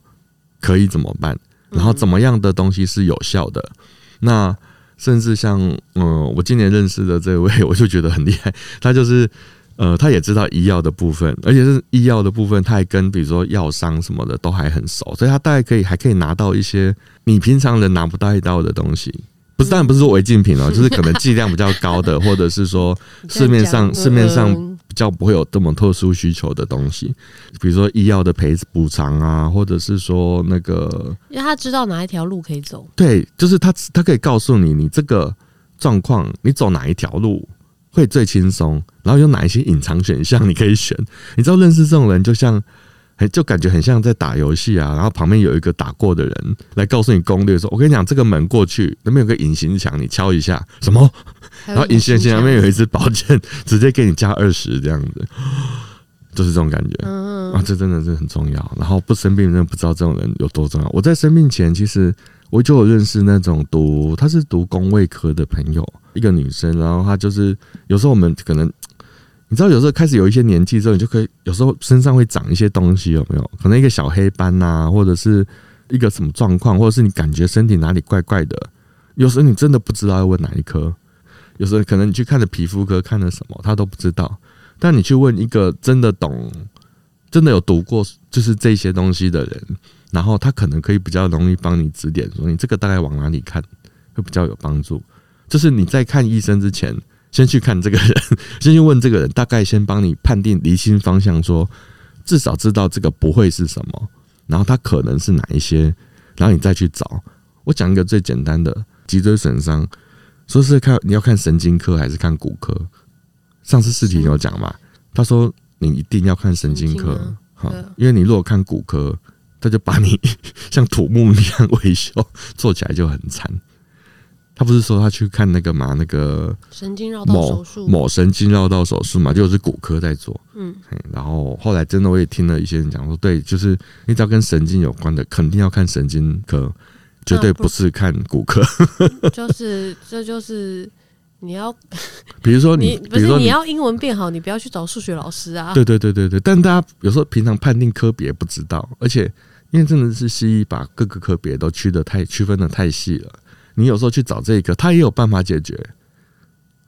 可以怎么办，然后怎么样的东西是有效的。那甚至像嗯，我今年认识的这位，我就觉得很厉害。他就是呃，他也知道医药的部分，而且是医药的部分，他还跟比如说药商什么的都还很熟，所以他大概可以还可以拿到一些你平常人拿不到一到的东西。不是，当然不是说违禁品哦，就是可能剂量比较高的，或者是说 市面上市面上比较不会有这么特殊需求的东西，比如说医药的赔补偿啊，或者是说那个，因为他知道哪一条路可以走。对，就是他他可以告诉你，你这个状况你走哪一条路会最轻松，然后有哪一些隐藏选项你可以选。你知道认识这种人，就像很就感觉很像在打游戏啊，然后旁边有一个打过的人来告诉你攻略，说：“我跟你讲，这个门过去那边有个隐形墙，你敲一下什么？然后隐形墙那边有一支宝剑，直接给你加二十这样子，就是这种感觉。嗯啊，这真的是很重要。然后不生病，真的不知道这种人有多重要。我在生病前，其实我就有认识那种读，他是读公卫科的朋友，一个女生，然后她就是有时候我们可能。你知道有时候开始有一些年纪之后，你就可以有时候身上会长一些东西，有没有？可能一个小黑斑呐、或者是一个什么状况，或者是你感觉身体哪里怪怪的。有时候你真的不知道要问哪一科，有时候可能你去看了皮肤科，看了什么，他都不知道。但你去问一个真的懂、真的有读过就是这些东西的人，然后他可能可以比较容易帮你指点，说你这个大概往哪里看会比较有帮助。就是你在看医生之前。先去看这个人，先去问这个人，大概先帮你判定离心方向，说至少知道这个不会是什么，然后它可能是哪一些，然后你再去找。我讲一个最简单的脊椎损伤，说是看你要看神经科还是看骨科。上次视频有讲嘛？他说你一定要看神经科，好，因为你如果看骨科，他就把你 像土木一样维修，做起来就很惨。他不是说他去看那个嘛，那个神经绕道手术，某神经绕道手术嘛，就是骨科在做。嗯，然后后来真的我也听了一些人讲说，对，就是你只要跟神经有关的，肯定要看神经科，绝对不是看骨科。就是，这就是你要，比如说你，不是你要英文变好，你不要去找数学老师啊。对对对对对，但大家有时候平常判定科别不知道，而且因为真的是西医把各个科别都区的太区分的太细了。你有时候去找这个，他也有办法解决，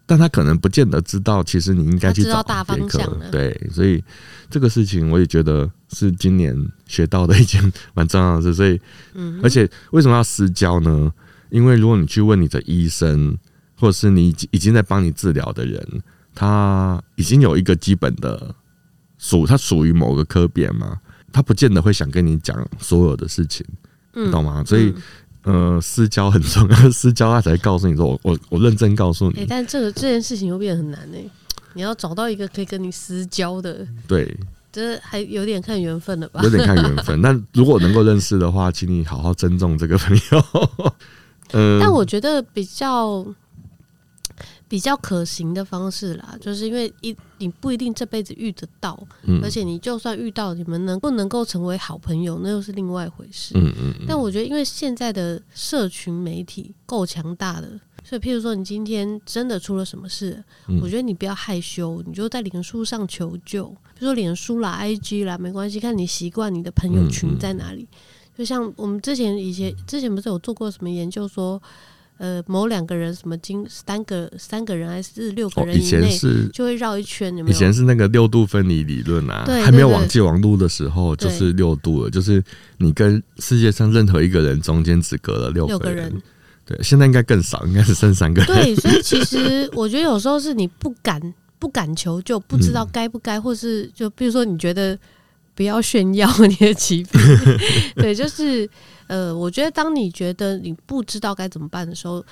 但他可能不见得知道，其实你应该去找大方向。对，所以这个事情我也觉得是今年学到的一件蛮重要的事。所以，嗯而且为什么要私交呢？因为如果你去问你的医生，或者是你已经已经在帮你治疗的人，他已经有一个基本的属，他属于某个科别嘛，他不见得会想跟你讲所有的事情，你懂吗？所以。呃，私交很重要，私交他才告诉你说 我我我认真告诉你。哎、欸，但这个这件事情又变得很难呢。你要找到一个可以跟你私交的，对，这还有点看缘分了吧？有点看缘分。但如果能够认识的话，请你好好珍重这个朋友。嗯，但我觉得比较。比较可行的方式啦，就是因为一你不一定这辈子遇得到，嗯，而且你就算遇到，你们能不能够成为好朋友，那又是另外一回事。嗯嗯。但我觉得，因为现在的社群媒体够强大的，所以譬如说，你今天真的出了什么事，我觉得你不要害羞，你就在脸书上求救，比如说脸书啦、IG 啦，没关系，看你习惯你的朋友群在哪里。就像我们之前以前之前不是有做过什么研究说。呃，某两个人什么经三个三个人还是六个人以内，就会绕一圈。有没有？以前是那个六度分离理论啊，还没有网际网路的时候，就是六度了，就是你跟世界上任何一个人中间只隔了六个人。对，现在应该更少，应该是剩三个人。对，所以其实我觉得有时候是你不敢不敢求救，不知道该不该，或是就比如说你觉得不要炫耀 你的疾病，对，就是。呃，我觉得当你觉得你不知道该怎么办的时候，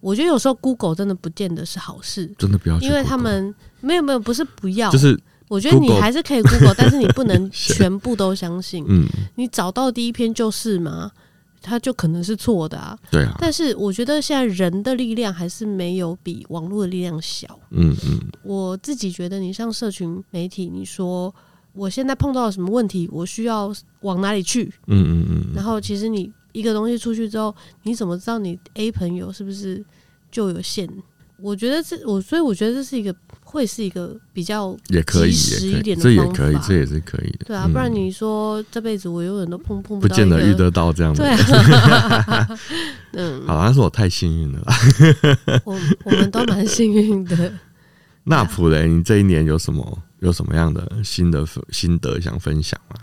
我觉得有时候 Google 真的不见得是好事，真的不要，因为他们没有没有不是不要，就是我觉得你还是可以 Google，但是你不能 全部都相信。嗯，你找到第一篇就是嘛？它就可能是错的啊。对啊。但是我觉得现在人的力量还是没有比网络的力量小。嗯嗯。我自己觉得，你上社群媒体，你说。我现在碰到了什么问题？我需要往哪里去？嗯嗯嗯。然后，其实你一个东西出去之后，你怎么知道你 A 朋友是不是就有限？我觉得这我，所以我觉得这是一个会是一个比较及时一点的。这也可以，这也是可以的。对啊，不然你说这辈子我永远都碰碰不见得遇得到这样的。对啊。嗯，好，像是我太幸运了啦。我我们都蛮幸运的。那普雷，你这一年有什么？有什么样的新的心得想分享吗？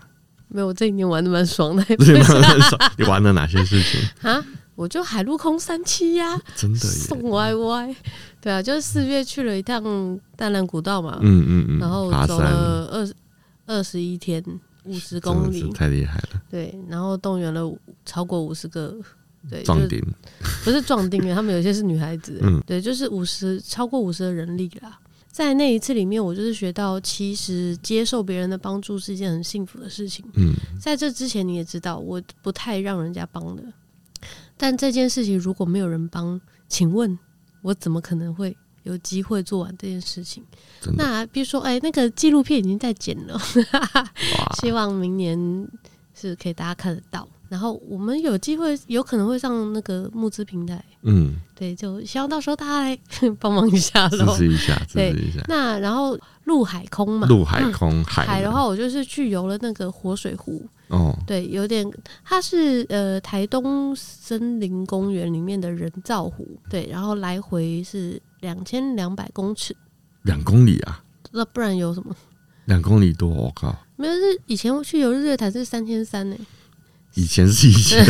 没有，我这一年玩的蛮爽的。你玩了哪些事情 啊？我就海陆空三栖呀，真的送歪歪。对啊，就是四月去了一趟淡兰古道嘛，嗯嗯嗯，然后走了二二十一天，五十公里，太厉害了。对，然后动员了超过五十个，对，壮丁不是壮丁，他们有些是女孩子，嗯，对，就是五十超过五十的人力啦。在那一次里面，我就是学到，其实接受别人的帮助是一件很幸福的事情。嗯，在这之前你也知道，我不太让人家帮的。但这件事情如果没有人帮，请问我怎么可能会有机会做完这件事情？那比如说，哎，那个纪录片已经在剪了，希望明年是可以大家看得到。然后我们有机会，有可能会上那个募资平台，嗯，对，就希望到时候大家来 帮忙一下喽，支持一下，支持一下。那然后陆海空嘛，陆海空、嗯、海海的话，我就是去游了那个活水湖，哦，对，有点，它是呃台东森林公园里面的人造湖，对，然后来回是两千两百公尺，两公里啊？那不然有什么？两公里多，我靠！没有，是以前我去游日月潭是三千三呢。以前是以前，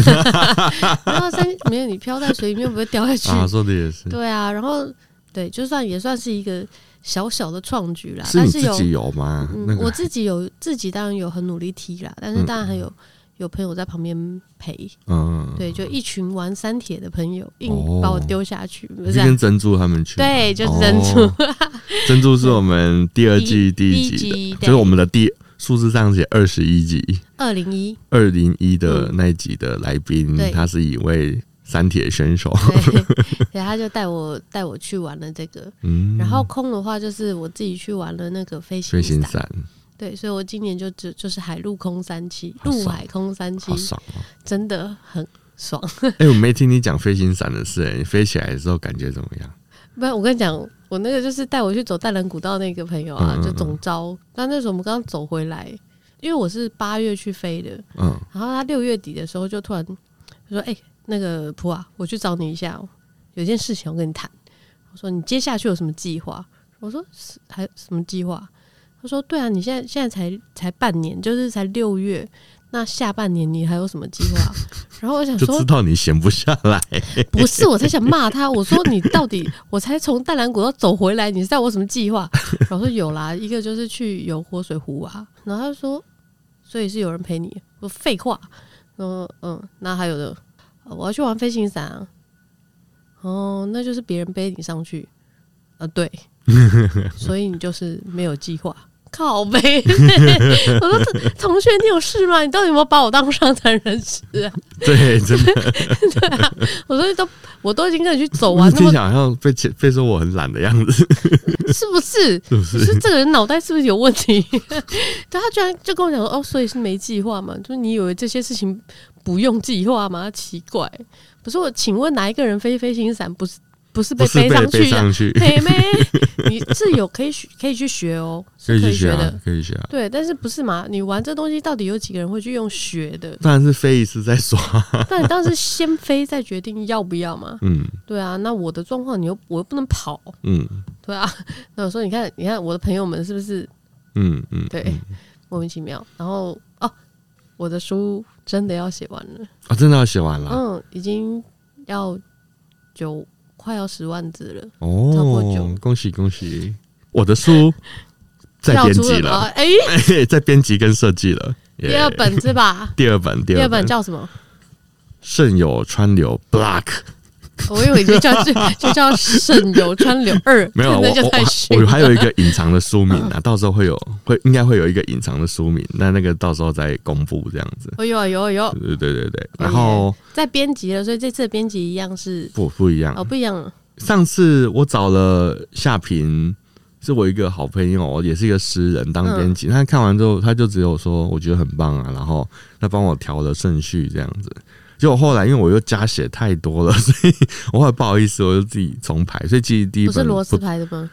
然后三没有你漂在水里面不会掉下去 啊？说的也是。对啊，然后对，就算也算是一个小小的创举啦。是你自己有吗？嗯那个、我自己有，自己当然有很努力踢啦，但是当然还有、嗯、有朋友在旁边陪。嗯，对，就一群玩三铁的朋友硬把我丢下去，哦、不是跟珍珠他们去。对，就是珍珠。哦、珍珠是我们第二季第一集的，集就是我们的第。数字上写二十一集，二零一，二零一的那一集的来宾，嗯、他是一位三铁选手，对，对，他就带我带我去玩了这个，嗯，然后空的话就是我自己去玩了那个飞行飞行伞，对，所以我今年就只就是海陆空三期，陆海空三期，好爽哦，真的很爽。哎、欸，我没听你讲飞行伞的事，你飞起来的时候感觉怎么样？不是，我跟你讲，我那个就是带我去走淡兰古道那个朋友啊，嗯嗯嗯就总招。但那时候我们刚刚走回来，因为我是八月去飞的，嗯，然后他六月底的时候就突然说：“哎、欸，那个普啊，我去找你一下，有件事情我跟你谈。”我说：“你接下去有什么计划？”我说：“还什么计划？”他说：“对啊，你现在现在才才半年，就是才六月。”那下半年你还有什么计划？然后我想说，就知道你闲不下来。不是，我才想骂他。我说你到底，我才从淡蓝古道走回来，你知道我什么计划？然后说有啦，一个就是去游活水湖啊。然后他就说，所以是有人陪你。我说废话。说嗯，那还有的，我要去玩飞行伞啊。哦，那就是别人背你上去。呃，对，所以你就是没有计划。靠呗，我说同学，你有事吗？你到底有没有把我当上层人士啊？对，真的，对啊。我说都，我都已经跟你去走完，你想要被被说我很懒的样子，是不是？是不是？是这个人脑袋是不是有问题？对，他居然就跟我讲说，哦，所以是没计划嘛？就是你以为这些事情不用计划吗？奇怪，不是我，请问哪一个人飞飞行伞不是？不是被背上去的，妹 妹，你是有可以学，可以去学哦，可以去学的，可以学啊。对，但是不是嘛？你玩这东西到底有几个人会去用学的？当然是飞一次再说。那你当时先飞再决定要不要嘛？嗯，对啊。那我的状况，你又我又不能跑，嗯，对啊。那我说，你看，你看我的朋友们是不是？嗯嗯，对，莫名其妙。然后哦，我的书真的要写完了啊！真的要写完了，嗯，已经要九。快要十万字了哦，超过九，恭喜恭喜！我的书在编辑了，哎、欸，在编辑跟设计了，第二本是吧？第二本，第二本，第二本叫什么？胜有川流 Block。我以为 就叫就就叫胜有川流二，没有，我我我还有一个隐藏的书名啊，到时候会有会应该会有一个隐藏的书名，那那个到时候再公布这样子。哦有有有，对对对对，然后在编辑了，所以这次的编辑一样。是不不一样。哦，不一样。上次我找了夏平，是我一个好朋友，也是一个诗人当编辑，他看完之后他就只有说我觉得很棒啊，然后他帮我调了顺序这样子。结果后来，因为我又加写太多了，所以我后来不好意思，我就自己重排。所以其实第一本不是螺丝排的吗？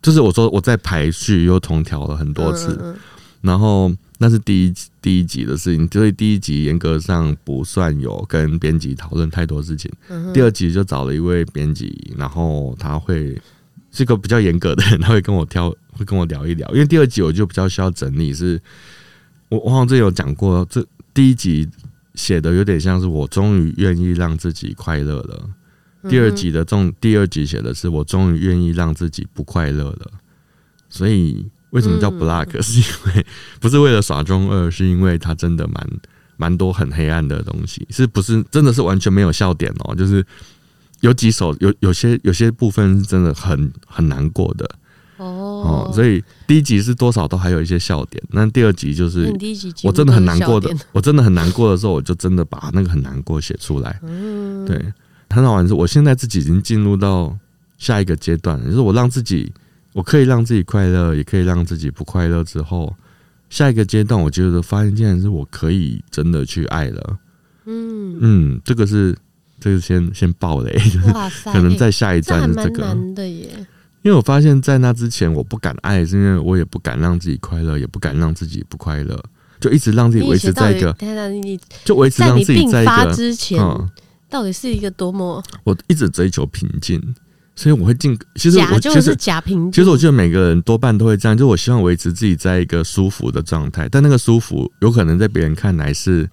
就是我说我在排序又重调了很多次，嗯嗯嗯，然后那是第一第一集的事情，所以第一集严格上不算有跟编辑讨论太多事情。嗯、第二集就找了一位编辑，然后他会是个比较严格的人，他会跟我挑，会跟我聊一聊。因为第二集我就比较需要整理，是我我好像之前有讲过，这第一集。写的有点像是我终于愿意让自己快乐了。第二集的中，第二集写的是我终于愿意让自己不快乐了。所以为什么叫 Block？是因为不是为了耍中二，是因为它真的蛮蛮多很黑暗的东西，是不是真的是完全没有笑点哦？就是有几首有有些有些部分是真的很很难过的。哦，所以第一集是多少都还有一些笑点，那第二集就是我真的很难过的，我真的很难过的时候，我就真的把那个很难过写出来。嗯，对，很好玩是，我现在自己已经进入到下一个阶段，就是我让自己，我可以让自己快乐，也可以让自己不快乐之后，下一个阶段，我觉得发现竟然是我可以真的去爱了。嗯嗯，这个是这个先先爆雷，哇塞，可能在下一站是这个。难的耶，因为我发现，在那之前我不敢爱，是因为我也不敢让自己快乐，也不敢让自己不快乐，就一直让自己维持在一个，就维持让自己在一个之前，到底是一个多么？我一直追求平静，所以我会尽。其实我就是假平静。其实我觉得每个人多半都会这样，就我希望维持自己在一个舒服的状态，但那个舒服有可能在别人看来是。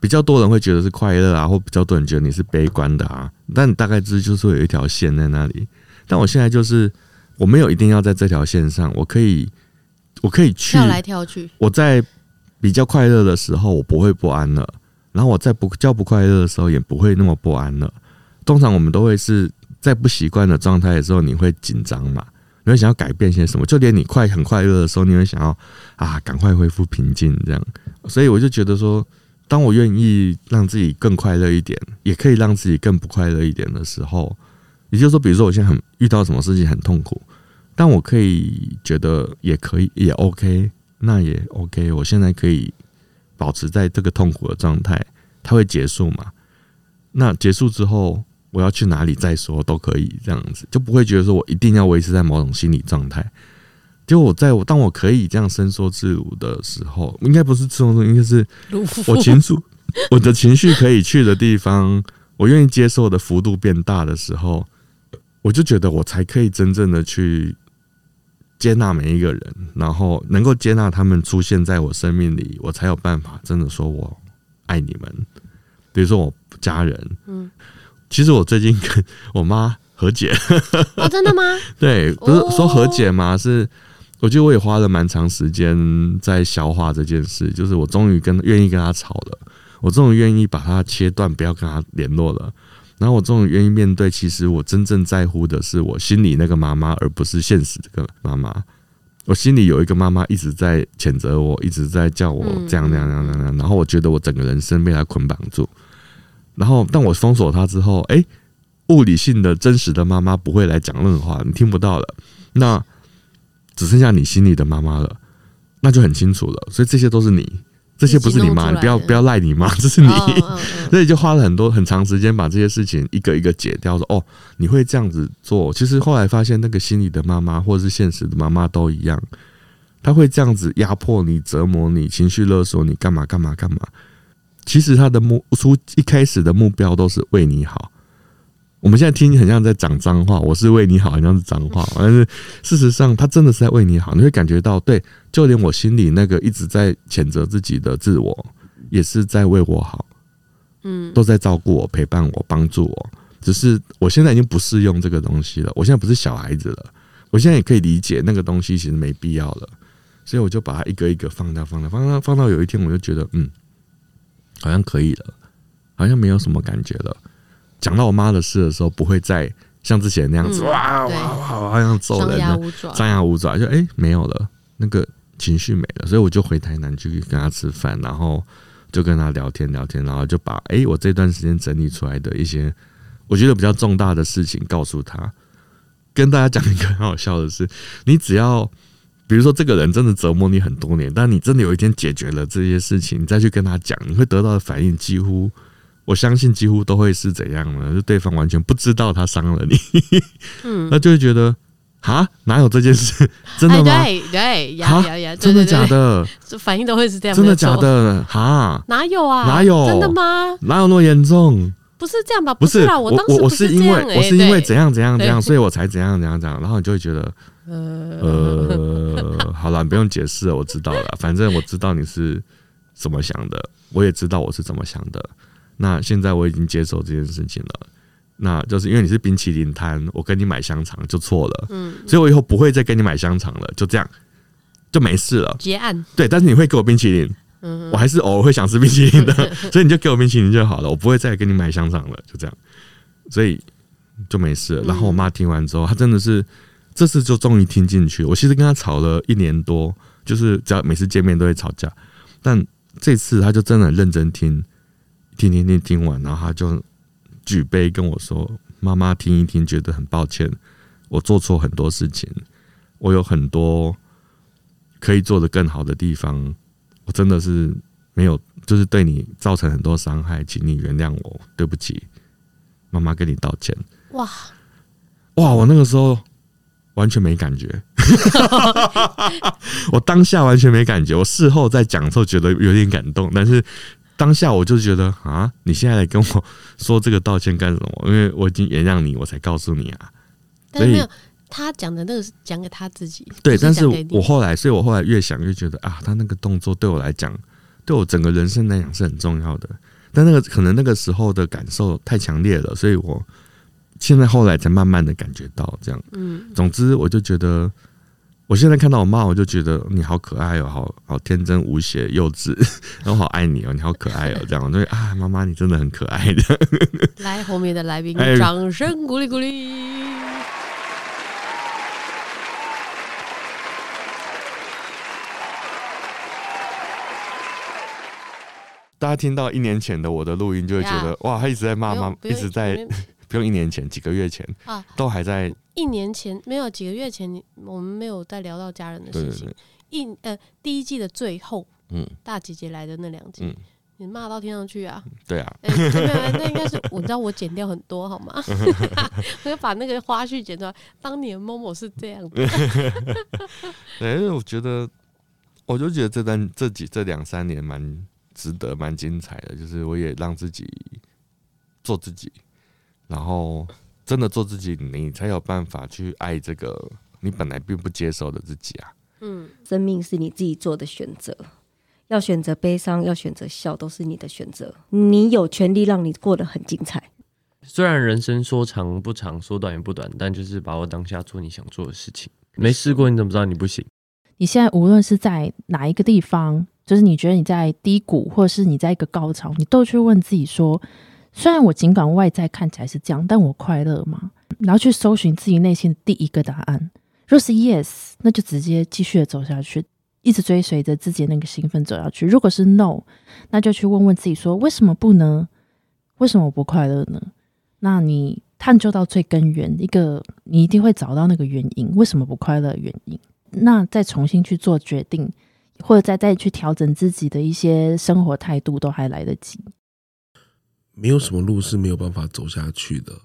比较多人会觉得是快乐啊，或比较多人觉得你是悲观的啊，但你大概知就是会有一条线在那里。但我现在就是我没有一定要在这条线上，我可以我可以去跳来跳去。我在比较快乐的时候，我不会不安了；然后我在不较不快乐的时候，也不会那么不安了。通常我们都会是在不习惯的状态的时候，你会紧张嘛，你会想要改变些什么。就连你快很快乐的时候，你会想要啊，赶快恢复平静这样。所以我就觉得说。当我愿意让自己更快乐一点，也可以让自己更不快乐一点的时候，也就是说，比如说我现在很遇到什么事情很痛苦，但我可以觉得也可以也 OK，那也 OK，我现在可以保持在这个痛苦的状态，它会结束嘛？那结束之后我要去哪里再说都可以，这样子就不会觉得说我一定要维持在某种心理状态。就我在我当我可以这样伸缩自如的时候，应该不是自如，应该是我情绪，我的情绪可以去的地方，我愿意接受的幅度变大的时候，我就觉得我才可以真正的去接纳每一个人，然后能够接纳他们出现在我生命里，我才有办法真的说我爱你们。比如说我家人，嗯，其实我最近跟我妈和解，哦，真的吗？对，不是说和解吗？是。我觉得我也花了蛮长时间在消化这件事，就是我终于跟愿意跟他吵了，我终于愿意把他切断，不要跟他联络了。然后我终于愿意面对，其实我真正在乎的是我心里那个妈妈，而不是现实这个妈妈。我心里有一个妈妈一直在谴责我，一直在叫我这样那样那样那样。然后我觉得我整个人生被他捆绑住。然后当我封锁他之后，哎，物理性的真实的妈妈不会来讲任何话，你听不到了。那。只剩下你心里的妈妈了，那就很清楚了。所以这些都是你，这些不是你妈，你不要不要赖你妈，这是你。所以就花了很多很长时间把这些事情一个一个解掉。说哦，你会这样子做。其实后来发现，那个心里的妈妈或者是现实的妈妈都一样，她会这样子压迫你、折磨你、情绪勒索你，干嘛干嘛干嘛。其实他的目出一开始的目标都是为你好。我们现在听很像在讲脏话，我是为你好，很像是脏话，但是事实上，他真的是在为你好。你会感觉到，对，就连我心里那个一直在谴责自己的自我，也是在为我好，嗯，都在照顾我、陪伴我、帮助我。只是我现在已经不适用这个东西了，我现在不是小孩子了，我现在也可以理解那个东西其实没必要了，所以我就把它一个一个放大、放大、放大，放到有一天，我就觉得，嗯，好像可以了，好像没有什么感觉了。讲到我妈的事的时候，不会再像之前那样子、嗯、哇哇哇，好像揍人了，张牙舞爪，就哎、欸、没有了，那个情绪没了，所以我就回台南去跟她吃饭，然后就跟她聊天聊天，然后就把哎、欸、我这段时间整理出来的一些我觉得比较重大的事情告诉她。跟大家讲一个很好笑的事，你只要比如说这个人真的折磨你很多年，但你真的有一天解决了这些事情，你再去跟他讲，你会得到的反应几乎。我相信几乎都会是怎样呢？就对方完全不知道他伤了你，嗯，那就会觉得啊，哪有这件事？真的吗？对对呀呀呀！真的假的？这反应都会是这样，真的假的？哈？哪有啊？哪有？真的吗？哪有那么严重？不是这样吧？不是啊，我当时我是因为我是因为怎样怎样怎样，所以我才怎样怎样怎样，然后你就会觉得呃，好了，你不用解释了，我知道了，反正我知道你是怎么想的，我也知道我是怎么想的。那现在我已经接受这件事情了，那就是因为你是冰淇淋摊，我跟你买香肠就错了，嗯，所以我以后不会再跟你买香肠了，就这样。就没事了。结案。对，但是你会给我冰淇淋，嗯，我还是偶尔会想吃冰淇淋的，所以你就给我冰淇淋就好了，我不会再跟你买香肠了，就这样，所以就没事了。然后我妈听完之后，她真的是这次就终于听进去。我其实跟她吵了一年多，就是只要每次见面都会吵架，但这次她就真的很认真听，听听听听完，然后他就举杯跟我说：“妈妈，听一听，觉得很抱歉，我做错很多事情，我有很多可以做得更好的地方，我真的是没有，就是对你造成很多伤害，请你原谅我，对不起，妈妈跟你道歉。”哇哇！我那个时候。完全没感觉，我当下完全没感觉。我事后再讲的时候觉得有点感动，但是当下我就觉得啊，你现在来跟我说这个道歉干什么？因为我已经原谅你，我才告诉你啊。但是没有，他讲的那个是讲给他自己。对，但是我后来，所以我后来越想越觉得啊，他那个动作对我来讲，对我整个人生来讲是很重要的。但那个可能那个时候的感受太强烈了，所以我。现在后来才慢慢的感觉到这样，嗯，总之我就觉得，我现在看到我妈，我就觉得你好可爱哦，好好天真无邪、幼稚，然后好爱你哦，你好可爱哦，这样，对啊，妈妈你真的很可爱的。来，后面的来宾，掌声鼓励鼓励。大家听到一年前的我的录音，就会觉得哇，他一直在骂妈，一直在。不用一年前，几个月前啊，都还在。一年前没有，几个月前我们没有再聊到家人的事情。一呃，第一季的最后，嗯，大姐姐来的那两集，嗯、你骂到天上去啊！对啊，那应该是我知道我剪掉很多好吗？我要把那个花絮剪出来。当年某某是这样的。对，因为我觉得，我就觉得这段这几这两三年蛮值得、蛮精彩的，就是我也让自己做自己。然后，真的做自己，你才有办法去爱这个你本来并不接受的自己啊。嗯，生命是你自己做的选择，要选择悲伤，要选择笑，都是你的选择。你有权利让你过得很精彩。虽然人生说长不长，说短也不短，但就是把握当下，做你想做的事情。没试过，你怎么知道你不行？你现在无论是在哪一个地方，就是你觉得你在低谷，或者是你在一个高潮，你都去问自己说。虽然我尽管外在看起来是这样，但我快乐吗？然后去搜寻自己内心的第一个答案。若是 yes，那就直接继续的走下去，一直追随着自己那个兴奋走下去。如果是 no，那就去问问自己说：为什么不呢？为什么我不快乐呢？那你探究到最根源，一个你一定会找到那个原因，为什么不快乐原因？那再重新去做决定，或者再再去调整自己的一些生活态度，都还来得及。没有什么路是没有办法走下去的，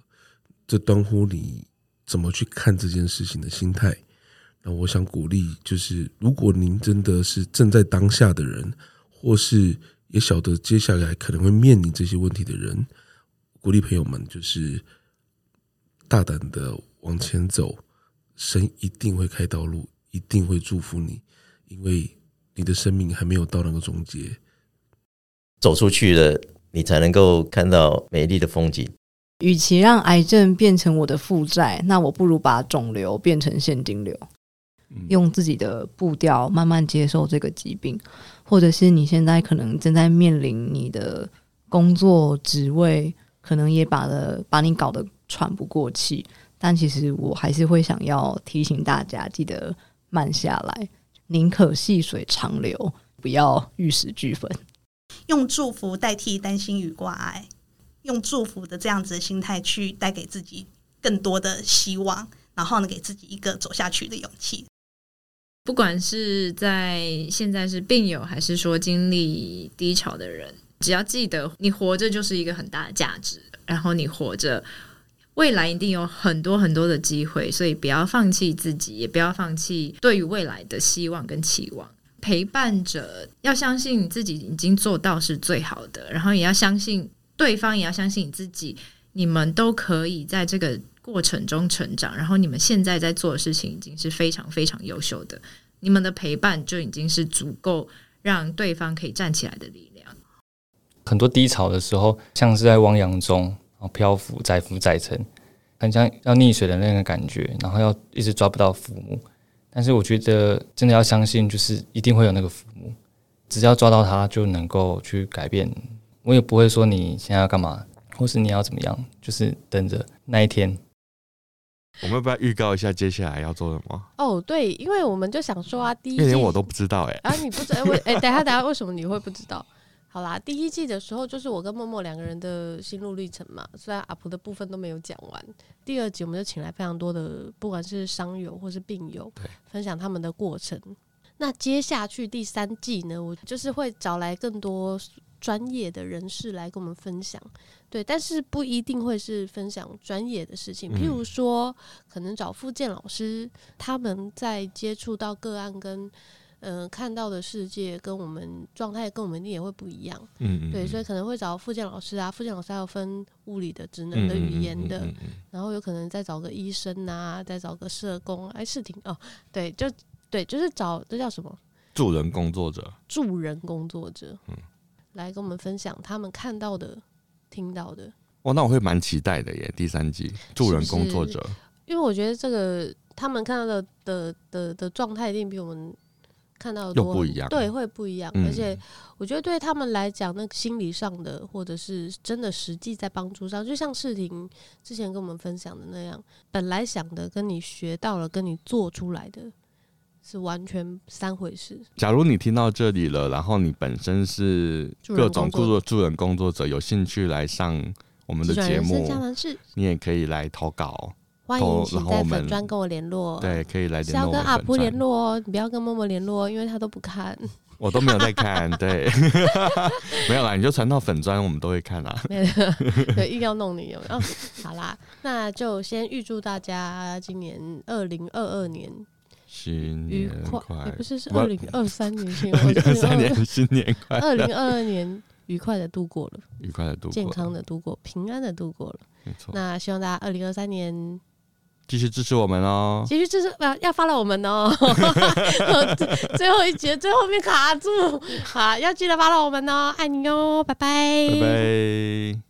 这关乎你怎么去看这件事情的心态。那我想鼓励，就是如果您真的是正在当下的人，或是也晓得接下来可能会面临这些问题的人，鼓励朋友们就是大胆的往前走，神一定会开道路，一定会祝福你，因为你的生命还没有到那个终结，走出去了。你才能够看到美丽的风景。与其让癌症变成我的负债，那我不如把肿瘤变成现金流，用自己的步调慢慢接受这个疾病，或者是你现在可能正在面临你的工作职位，可能也把的把你搞得喘不过气。但其实我还是会想要提醒大家，记得慢下来，宁可细水长流，不要玉石俱焚。用祝福代替担心与挂碍，用祝福的这样子的心态去带给自己更多的希望，然后呢，给自己一个走下去的勇气。不管是在现在是病友，还是说经历低潮的人，只要记得你活着就是一个很大的价值，然后你活着，未来一定有很多很多的机会，所以不要放弃自己，也不要放弃对于未来的希望跟期望。陪伴者要相信你自己已经做到是最好的，然后也要相信对方，也要相信你自己，你们都可以在这个过程中成长。然后你们现在在做的事情已经是非常非常优秀的，你们的陪伴就已经是足够让对方可以站起来的力量。很多低潮的时候，像是在汪洋中，然后漂浮载浮载沉，很像要溺水的那个感觉，然后要一直抓不到浮木。但是我觉得真的要相信，就是一定会有那个浮木，只要抓到他就能够去改变。我也不会说你现在要干嘛，或是你要怎么样，就是等着那一天。我们要不要预告一下接下来要做什么？哦，对，因为我们就想说啊，第一季连我都不知道哎、欸，啊，你不知道？为哎、欸，等下等下，为什么你会不知道？好啦，第一季的时候就是我跟默默两个人的心路历程嘛，虽然阿婆的部分都没有讲完。第二集我们就请来非常多的，不管是商友或是病友，对，分享他们的过程。那接下去第三季呢，我就是会找来更多。专业的人士来跟我们分享，对，但是不一定会是分享专业的事情。譬如说，可能找复健老师，他们在接触到个案跟嗯、呃、看到的世界，跟我们状态跟我们也会不一样。嗯，对，所以可能会找复健老师啊，复健老师还有分物理的、职能的、语言的，然后有可能再找个医生啊，再找个社工，哎，是挺哦，对，就对，就是找这叫什么？助人工作者，助人工作者，嗯。来跟我们分享他们看到的、听到的。哦，那我会蛮期待的耶！第三季助人工作者是是，因为我觉得这个他们看到的的的的状态一定比我们看到的多不一样，对，会不一样。嗯、而且我觉得对他们来讲，那个心理上的，或者是真的实际在帮助上，就像世婷之前跟我们分享的那样，本来想的跟你学到了，跟你做出来的。是完全三回事。假如你听到这里了，然后你本身是各种工作助人工作者，有兴趣来上我们的节目，你也可以来投稿。欢迎请在粉砖跟我联络。对，可以来联络。要跟阿普联络哦，你不要跟默默联络，因为他都不看。我都没有在看，对，没有啦，你就传到粉砖，我们都会看啦。没有，对，硬要弄你有没有？好啦，那就先预祝大家今年二零二二年。新年快，也不是是二零二三年新年，二三年新年快，二零二二年愉快的度过了，愉快的度过，健康的度过，平安的度过了，没错。那希望大家二零二三年继续支持我们哦，继续支持，要要 follow 我们哦。最后一节最后面卡住，好，要记得 follow 我们哦，爱你哦，拜拜，拜拜。